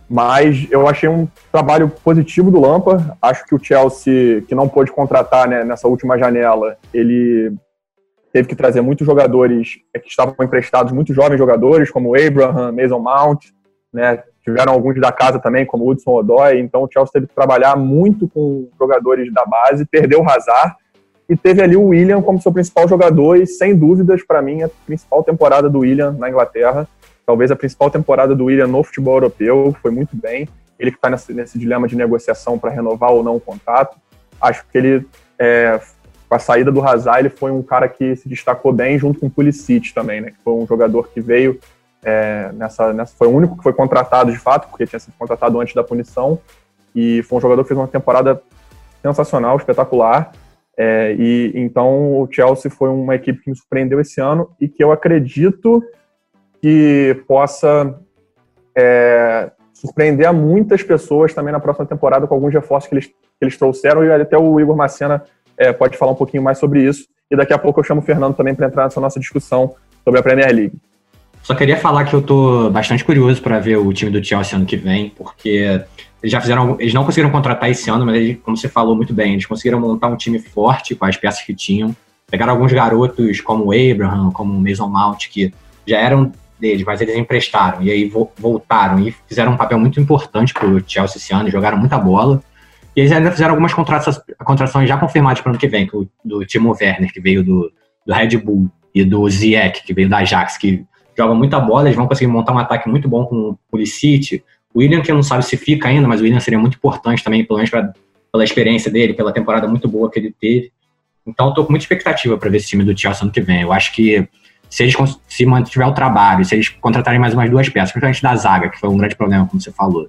Mas eu achei um trabalho positivo do Lampa. Acho que o Chelsea, que não pôde contratar né, nessa última janela, ele teve que trazer muitos jogadores que estavam emprestados, muitos jovens jogadores, como Abraham, Mason Mount, né? Tiveram alguns da casa também, como Hudson Odoi. Então o Chelsea teve que trabalhar muito com jogadores da base, perdeu o Hazard e teve ali o William como seu principal jogador e sem dúvidas para mim a principal temporada do William na Inglaterra, talvez a principal temporada do William no futebol europeu, foi muito bem. Ele que está nesse, nesse, dilema de negociação para renovar ou não o contrato, acho que ele é, com a saída do Hazard ele foi um cara que se destacou bem junto com o Pulisic também, né? Que foi um jogador que veio é, nessa, nessa, foi o único que foi contratado de fato, porque tinha sido contratado antes da punição. E foi um jogador que fez uma temporada sensacional, espetacular. É, e então o Chelsea foi uma equipe que me surpreendeu esse ano e que eu acredito que possa é, surpreender a muitas pessoas também na próxima temporada com alguns reforços que eles, que eles trouxeram. E até o Igor Macena é, pode falar um pouquinho mais sobre isso. E daqui a pouco eu chamo o Fernando também para entrar nessa nossa discussão sobre a Premier League. Só queria falar que eu tô bastante curioso para ver o time do Chelsea ano que vem, porque eles já fizeram, eles não conseguiram contratar esse ano, mas eles, como você falou muito bem, eles conseguiram montar um time forte com as peças que tinham. Pegaram alguns garotos como o Abraham, como o Mason Mount, que já eram deles, mas eles emprestaram e aí voltaram e fizeram um papel muito importante pro Chelsea esse ano, jogaram muita bola. E eles ainda fizeram algumas contratações já confirmadas para o ano que vem, do Timo Werner, que veio do, do Red Bull, e do Ziyech, que veio da Ajax, que joga muita bola, eles vão conseguir montar um ataque muito bom com o Pulisic. O William, que não sabe se fica ainda, mas o William seria muito importante também, pelo menos pra, pela experiência dele, pela temporada muito boa que ele teve. Então, estou com muita expectativa para ver esse time do Chelsea ano que vem. Eu acho que se eles se mantiver o trabalho, se eles contratarem mais umas duas peças, principalmente da zaga, que foi um grande problema, como você falou,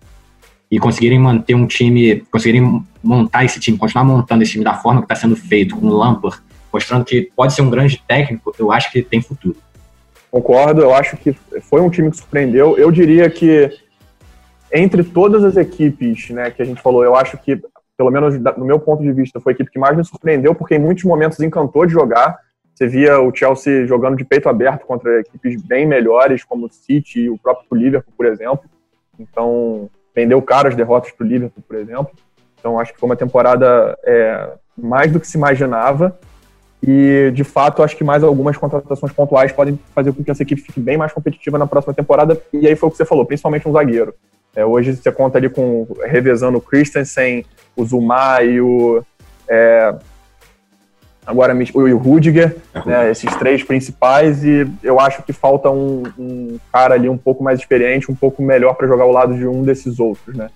e conseguirem manter um time, conseguirem montar esse time, continuar montando esse time da forma que está sendo feito, com o Lampard, mostrando que pode ser um grande técnico, eu acho que tem futuro. Concordo, eu acho que foi um time que surpreendeu. Eu diria que entre todas as equipes né, que a gente falou, eu acho que pelo menos do meu ponto de vista, foi a equipe que mais me surpreendeu, porque em muitos momentos encantou de jogar. Você via o Chelsea jogando de peito aberto contra equipes bem melhores, como o City e o próprio Liverpool, por exemplo. Então, vendeu caras derrotas para o Liverpool, por exemplo. Então, acho que foi uma temporada é, mais do que se imaginava. E, de fato, acho que mais algumas contratações pontuais podem fazer com que essa equipe fique bem mais competitiva na próxima temporada. E aí foi o que você falou, principalmente um zagueiro. É, hoje você conta ali com revezando o Christensen, o Zuma e o. É, agora o Rudiger, é né, esses três principais, e eu acho que falta um, um cara ali um pouco mais experiente, um pouco melhor para jogar ao lado de um desses outros, né?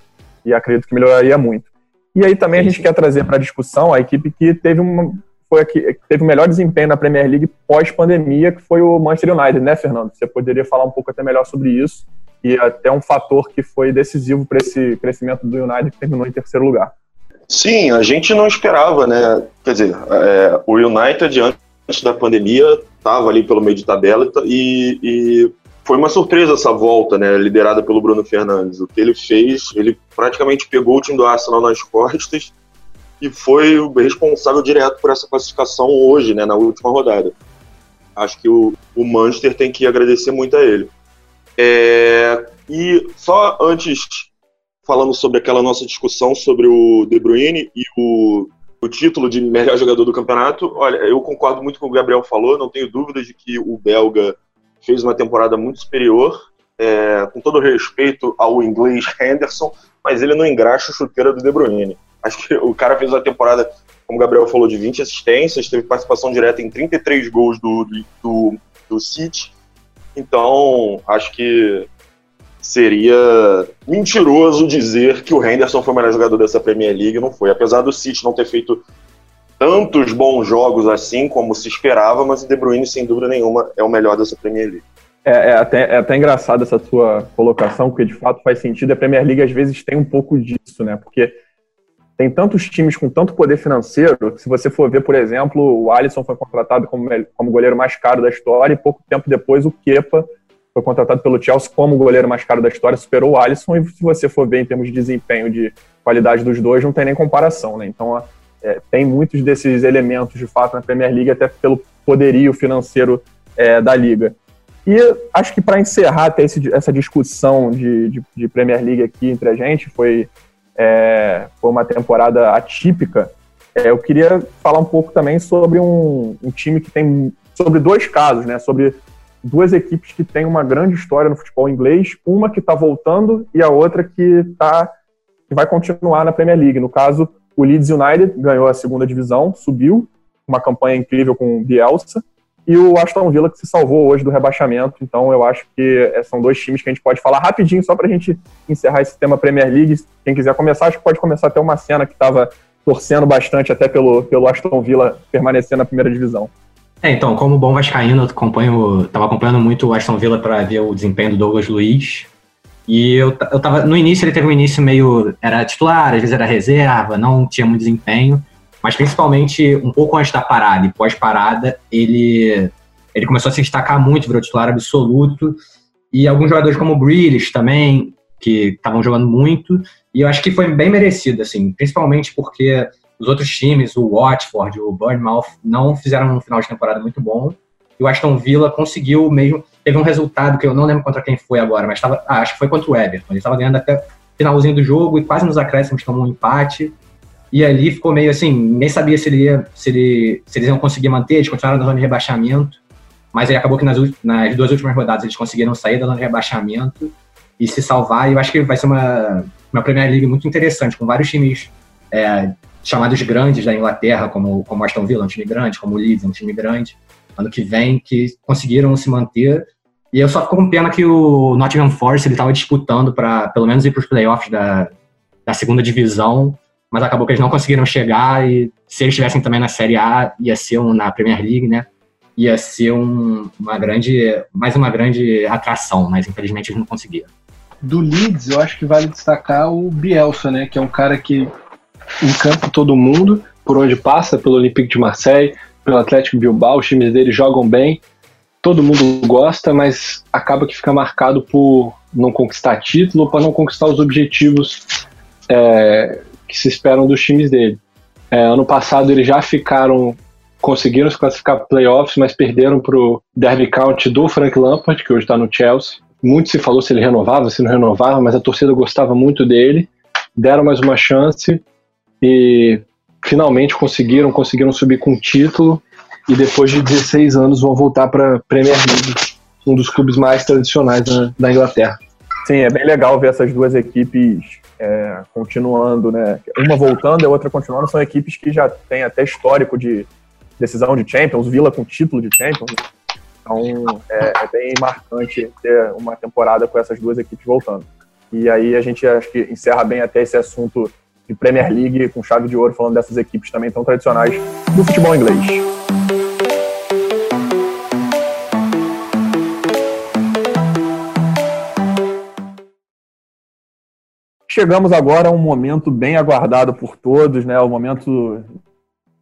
E acredito que melhoraria muito. E aí também a gente quer trazer para a discussão a equipe que teve uma, foi a que teve o melhor desempenho na Premier League pós-pandemia, que foi o Manchester United, né, Fernando? Você poderia falar um pouco até melhor sobre isso e até um fator que foi decisivo para esse crescimento do United, que terminou em terceiro lugar. Sim, a gente não esperava, né? Quer dizer, é, o United antes da pandemia estava ali pelo meio de tabela e, e, foi uma surpresa essa volta, né? Liderada pelo Bruno Fernandes. O que ele fez, ele praticamente pegou o time do Arsenal nas costas e foi o responsável direto por essa classificação hoje, né? Na última rodada. Acho que o, o Manchester tem que agradecer muito a ele. É, e só antes falando sobre aquela nossa discussão sobre o De Bruyne e o, o título de melhor jogador do campeonato, olha, eu concordo muito com o que o Gabriel falou, não tenho dúvidas de que o belga fez uma temporada muito superior, é, com todo respeito ao inglês Henderson, mas ele não engraxa a chuteira do De Bruyne. Acho que o cara fez uma temporada, como o Gabriel falou, de 20 assistências, teve participação direta em 33 gols do, do, do City, então acho que seria mentiroso dizer que o Henderson foi o melhor jogador dessa Premier League, não foi. Apesar do City não ter feito tantos bons jogos assim como se esperava, mas o De Bruyne, sem dúvida nenhuma, é o melhor dessa Premier League. É, é, até, é até engraçado essa sua colocação, porque de fato faz sentido. A Premier League às vezes tem um pouco disso, né? Porque tem tantos times com tanto poder financeiro, se você for ver, por exemplo, o Alisson foi contratado como, como goleiro mais caro da história e pouco tempo depois o Kepa foi contratado pelo Chelsea como goleiro mais caro da história, superou o Alisson, e se você for ver em termos de desempenho, de qualidade dos dois, não tem nem comparação, né? Então, é, tem muitos desses elementos, de fato, na Premier League, até pelo poderio financeiro é, da liga. E acho que para encerrar até esse, essa discussão de, de, de, Premier League aqui entre a gente, foi, é, foi uma temporada atípica, é, eu queria falar um pouco também sobre um, um time que tem sobre dois casos, né? Sobre duas equipes que têm uma grande história no futebol inglês, uma que está voltando e a outra que, tá, que vai continuar na Premier League. No caso, o Leeds United ganhou a segunda divisão, subiu, uma campanha incrível com o Bielsa, e o Aston Villa que se salvou hoje do rebaixamento. Então eu acho que é, são dois times que a gente pode falar rapidinho, só para a gente encerrar esse tema Premier League. Quem quiser começar, acho que pode começar até uma cena que estava torcendo bastante até pelo, pelo Aston Villa permanecer na primeira divisão. É, então, como bom vascaíno, eu acompanho, tava acompanhando muito o Aston Villa para ver o desempenho do Douglas Luiz. E eu, eu tava, no início ele teve um início meio, era titular, às vezes era reserva, não tinha muito desempenho, mas principalmente um pouco antes da parada e pós-parada, ele, ele começou a se destacar muito, virou titular absoluto, e alguns jogadores como o Grealish também, que estavam jogando muito, e eu acho que foi bem merecido, assim, principalmente porque os outros times, o Watford, o Bournemouth, não fizeram um final de temporada muito bom. E o Aston Villa conseguiu mesmo. Teve um resultado que eu não lembro contra quem foi agora, mas estava. Ah, acho que foi contra o Everton. Ele estava ganhando até finalzinho do jogo e quase nos acréscimos tomou um empate. E ali ficou meio assim, nem sabia se, ele ia, se, ele, se eles iam conseguir manter, eles continuaram na zona de rebaixamento. Mas aí acabou que nas, nas duas últimas rodadas eles conseguiram sair da zona de rebaixamento e se salvar. E eu acho que vai ser uma, uma Premier League muito interessante, com vários times é, chamados grandes da Inglaterra, como, como Aston Villa, um time grande, como o Leeds, um time grande, ano que vem, que conseguiram se manter. E eu só fico com pena que o Nottingham Forest ele estava disputando para pelo menos ir para os playoffs da, da segunda divisão, mas acabou que eles não conseguiram chegar e se eles estivessem também na Série A, ia ser um, na Premier League, né? Ia ser um, uma grande, mais uma grande atração, mas infelizmente eles não conseguiram. Do Leeds, eu acho que vale destacar o Bielsa, né? Que é um cara que encanta todo mundo, por onde passa, pelo Olympique de Marseille, pelo Atlético Bilbao, os times dele jogam bem, todo mundo gosta, mas acaba que fica marcado por não conquistar título, para não conquistar os objetivos é, que se esperam dos times dele. É, ano passado eles já ficaram, conseguiram se classificar para playoffs, mas perderam para o Derby County do Frank Lampard, que hoje está no Chelsea. Muito se falou se ele renovava, se não renovava, mas a torcida gostava muito dele. Deram mais uma chance e finalmente conseguiram, conseguiram subir com o título e depois de 16 anos vão voltar para Premier League, um dos clubes mais tradicionais da, da, Inglaterra. Sim, é bem legal ver essas duas equipes é, continuando, né? Uma voltando e a outra continuando. São equipes que já têm até histórico de decisão de Champions, Vila com título de Champions. Então é, é bem marcante ter uma temporada com essas duas equipes voltando. E aí a gente acho que encerra bem até esse assunto de Premier League com chave de ouro, falando dessas equipes também tão tradicionais do futebol inglês. Chegamos agora a um momento bem aguardado por todos, né? O momento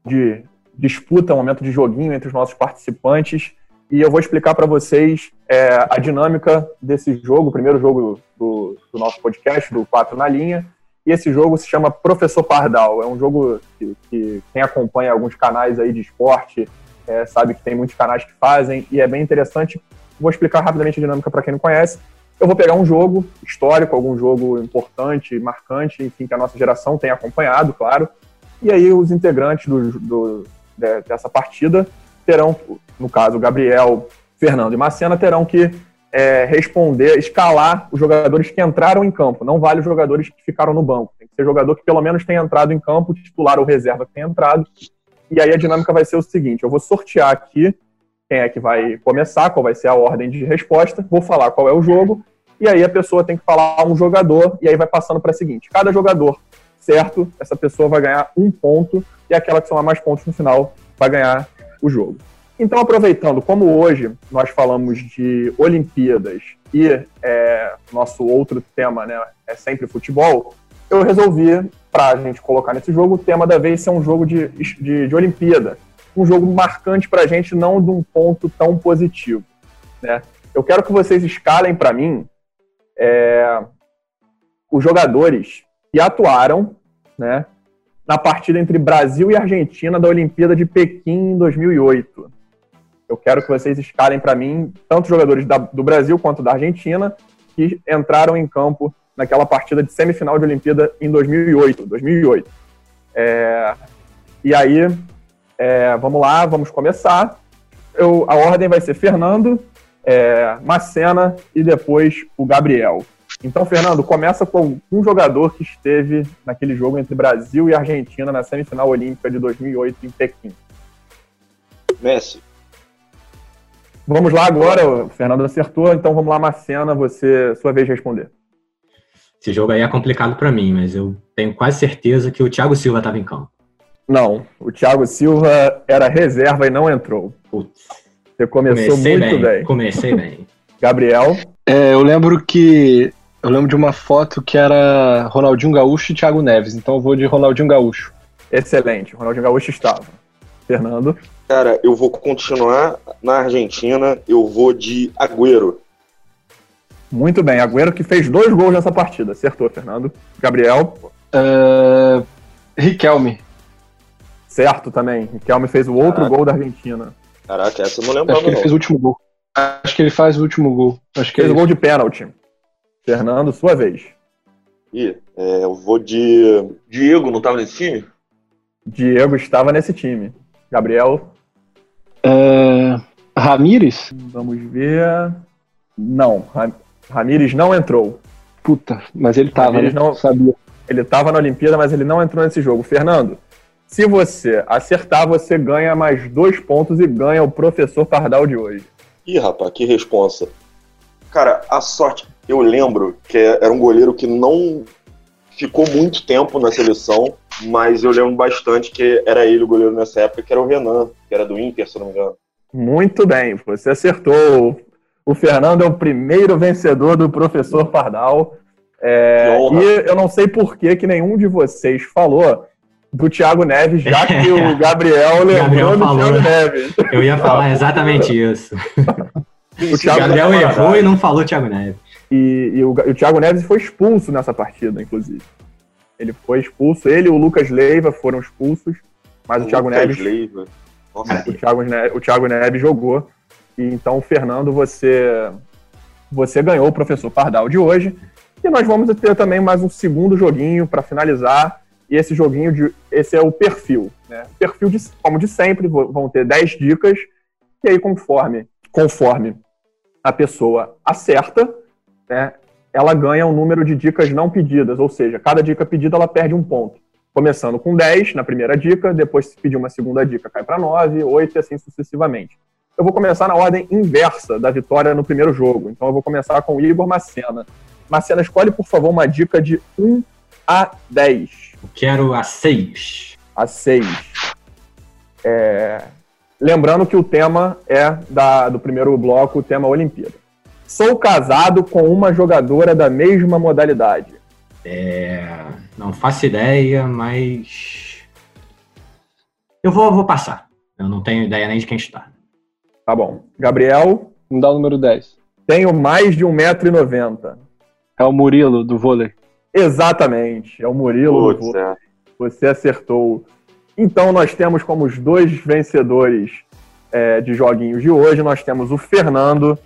de disputa, um momento de joguinho entre os nossos participantes. E eu vou explicar para vocês é, a dinâmica desse jogo, o primeiro jogo do, do nosso podcast, do 4 na linha e esse jogo se chama Professor Pardal. É um jogo que, que quem acompanha alguns canais aí de esporte é, sabe que tem muitos canais que fazem e é bem interessante. Vou explicar rapidamente a dinâmica para quem não conhece. Eu vou pegar um jogo histórico, algum jogo importante, marcante, enfim, que a nossa geração tem acompanhado, claro. E aí os integrantes do, do, dessa partida terão, no caso, Gabriel, Fernando e Macena, terão que é, responder, escalar os jogadores que entraram em campo. Não vale os jogadores que ficaram no banco. Tem que ser jogador que pelo menos tenha entrado em campo, titular ou reserva que tenha entrado. E aí a dinâmica vai ser o seguinte: eu vou sortear aqui quem é que vai começar, qual vai ser a ordem de resposta, vou falar qual é o jogo, e aí a pessoa tem que falar um jogador, e aí vai passando para a seguinte: cada jogador certo, essa pessoa vai ganhar um ponto, e aquela que somar mais pontos no final vai ganhar o jogo. Então, aproveitando, como hoje nós falamos de Olimpíadas e é, nosso outro tema né, é sempre futebol, eu resolvi, para a gente colocar nesse jogo, o tema da vez ser um jogo de, de, de Olimpíada. Um jogo marcante para a gente, não de um ponto tão positivo. Né? Eu quero que vocês escalem para mim é, os jogadores que atuaram né, na partida entre Brasil e Argentina da Olimpíada de Pequim em 2008. Eu quero que vocês escalem para mim tanto jogadores da, do Brasil quanto da Argentina que entraram em campo naquela partida de semifinal de Olimpíada em 2008. 2008. É, e aí, é, vamos lá, vamos começar. Eu, a ordem vai ser Fernando, é, Macena e depois o Gabriel. Então, Fernando, começa com um jogador que esteve naquele jogo entre Brasil e Argentina na semifinal olímpica de 2008 em Pequim. Messi. Vamos lá agora, o Fernando acertou, então vamos lá, Macena, você, sua vez de responder. Esse jogo aí é complicado para mim, mas eu tenho quase certeza que o Thiago Silva estava em campo. Não, o Thiago Silva era reserva e não entrou. Putz. Você começou Comecei muito bem, bem. Comecei bem. Gabriel? É, eu lembro que. Eu lembro de uma foto que era Ronaldinho Gaúcho e Thiago Neves, então eu vou de Ronaldinho Gaúcho. Excelente, Ronaldinho Gaúcho estava. Fernando? Cara, eu vou continuar na Argentina, eu vou de Agüero. Muito bem, Agüero que fez dois gols nessa partida. Acertou, Fernando. Gabriel? Uh, Riquelme. Certo também. Riquelme fez o outro Caraca. gol da Argentina. Caraca, essa eu não lembrava Acho que ele não. fez o último gol. Acho que ele faz o último gol. Acho que fez é o gol de pênalti. Fernando, sua vez. Ih, é, eu vou de. Diego, não estava nesse time? Diego estava nesse time. Gabriel? Uh, Ramires? Vamos ver. Não, Ramires não entrou. Puta, mas ele tava, Ramires né? não sabia. Ele tava na Olimpíada, mas ele não entrou nesse jogo. Fernando, se você acertar, você ganha mais dois pontos e ganha o professor Pardal de hoje. Ih, rapaz, que responsa. Cara, a sorte, eu lembro que era um goleiro que não ficou muito tempo na seleção, mas eu lembro bastante que era ele o goleiro nessa época, que era o Renan, que era do Inter, se não me engano. Muito bem, você acertou. O Fernando é o primeiro vencedor do professor Pardal. É, e eu não sei por que, que nenhum de vocês falou do Thiago Neves, já que o Gabriel lembrou Gabriel do falou, Thiago Neves. Eu ia falar exatamente isso. o Thiago Gabriel errou e não falou Thiago Neves. E, e, o, e o Thiago Neves foi expulso nessa partida, inclusive. Ele foi expulso. Ele e o Lucas Leiva foram expulsos, mas o, o Thiago Neves. Leiva. o, Thiago Neves, o Thiago Neves jogou. E então, Fernando, você, você ganhou o professor Pardal de hoje. E nós vamos ter também mais um segundo joguinho para finalizar. E esse joguinho, de, esse é o perfil. Né? Perfil, de, como de sempre, vão ter 10 dicas. E aí, conforme, conforme a pessoa acerta, né, ela ganha um número de dicas não pedidas. Ou seja, cada dica pedida, ela perde um ponto. Começando com 10 na primeira dica, depois se pedir uma segunda dica, cai para 9, 8 e assim sucessivamente. Eu vou começar na ordem inversa da vitória no primeiro jogo. Então eu vou começar com o Igor Macena. Macena, escolhe, por favor, uma dica de 1 a 10. Quero a 6. A 6. É... Lembrando que o tema é da, do primeiro bloco, o tema Olimpíada. Sou casado com uma jogadora da mesma modalidade. É... Não faço ideia, mas. Eu vou, vou passar. Eu não tenho ideia nem de quem está. Tá bom. Gabriel. Vamos dar o número 10. Tenho mais de 1,90m. É o Murilo do vôlei. Exatamente, é o Murilo Putz. É. Você acertou. Então nós temos como os dois vencedores é, de joguinhos de hoje, nós temos o Fernando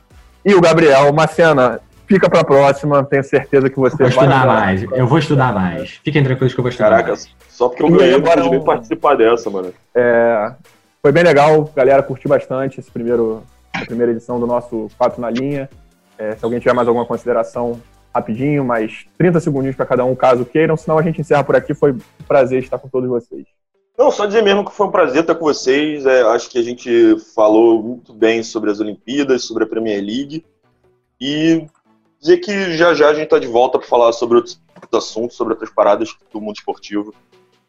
e o Gabriel. Macena, fica para a próxima, tenho certeza que você vou vai... estudar mais, eu vou estudar mais. Fiquem tranquilos que eu vou estudar Caraca, mais. só porque eu ganhei, agora eu participar dessa, mano. É, foi bem legal, galera, curti bastante esse primeiro, a primeira edição do nosso Quatro na Linha. É, se alguém tiver mais alguma consideração, rapidinho, mais 30 segundinhos para cada um, caso queiram, senão a gente encerra por aqui. Foi um prazer estar com todos vocês. Não, só dizer mesmo que foi um prazer estar com vocês. É, acho que a gente falou muito bem sobre as Olimpíadas, sobre a Premier League. E dizer que já já a gente está de volta para falar sobre outros assuntos, sobre outras paradas do mundo esportivo.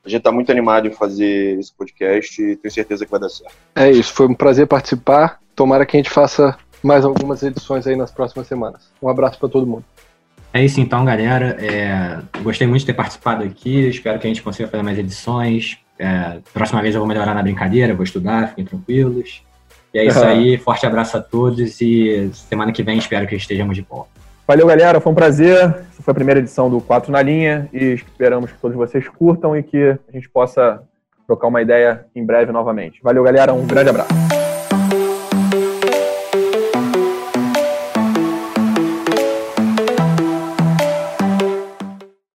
A gente está muito animado em fazer esse podcast e tenho certeza que vai dar certo. É isso, foi um prazer participar. Tomara que a gente faça mais algumas edições aí nas próximas semanas. Um abraço para todo mundo. É isso então, galera. É, gostei muito de ter participado aqui. Espero que a gente consiga fazer mais edições. É, próxima vez eu vou melhorar na brincadeira, vou estudar, fiquem tranquilos. E é isso uhum. aí. Forte abraço a todos e semana que vem espero que estejamos de volta. Valeu, galera. Foi um prazer. Essa foi a primeira edição do 4 na linha e esperamos que todos vocês curtam e que a gente possa trocar uma ideia em breve novamente. Valeu, galera. Um grande abraço.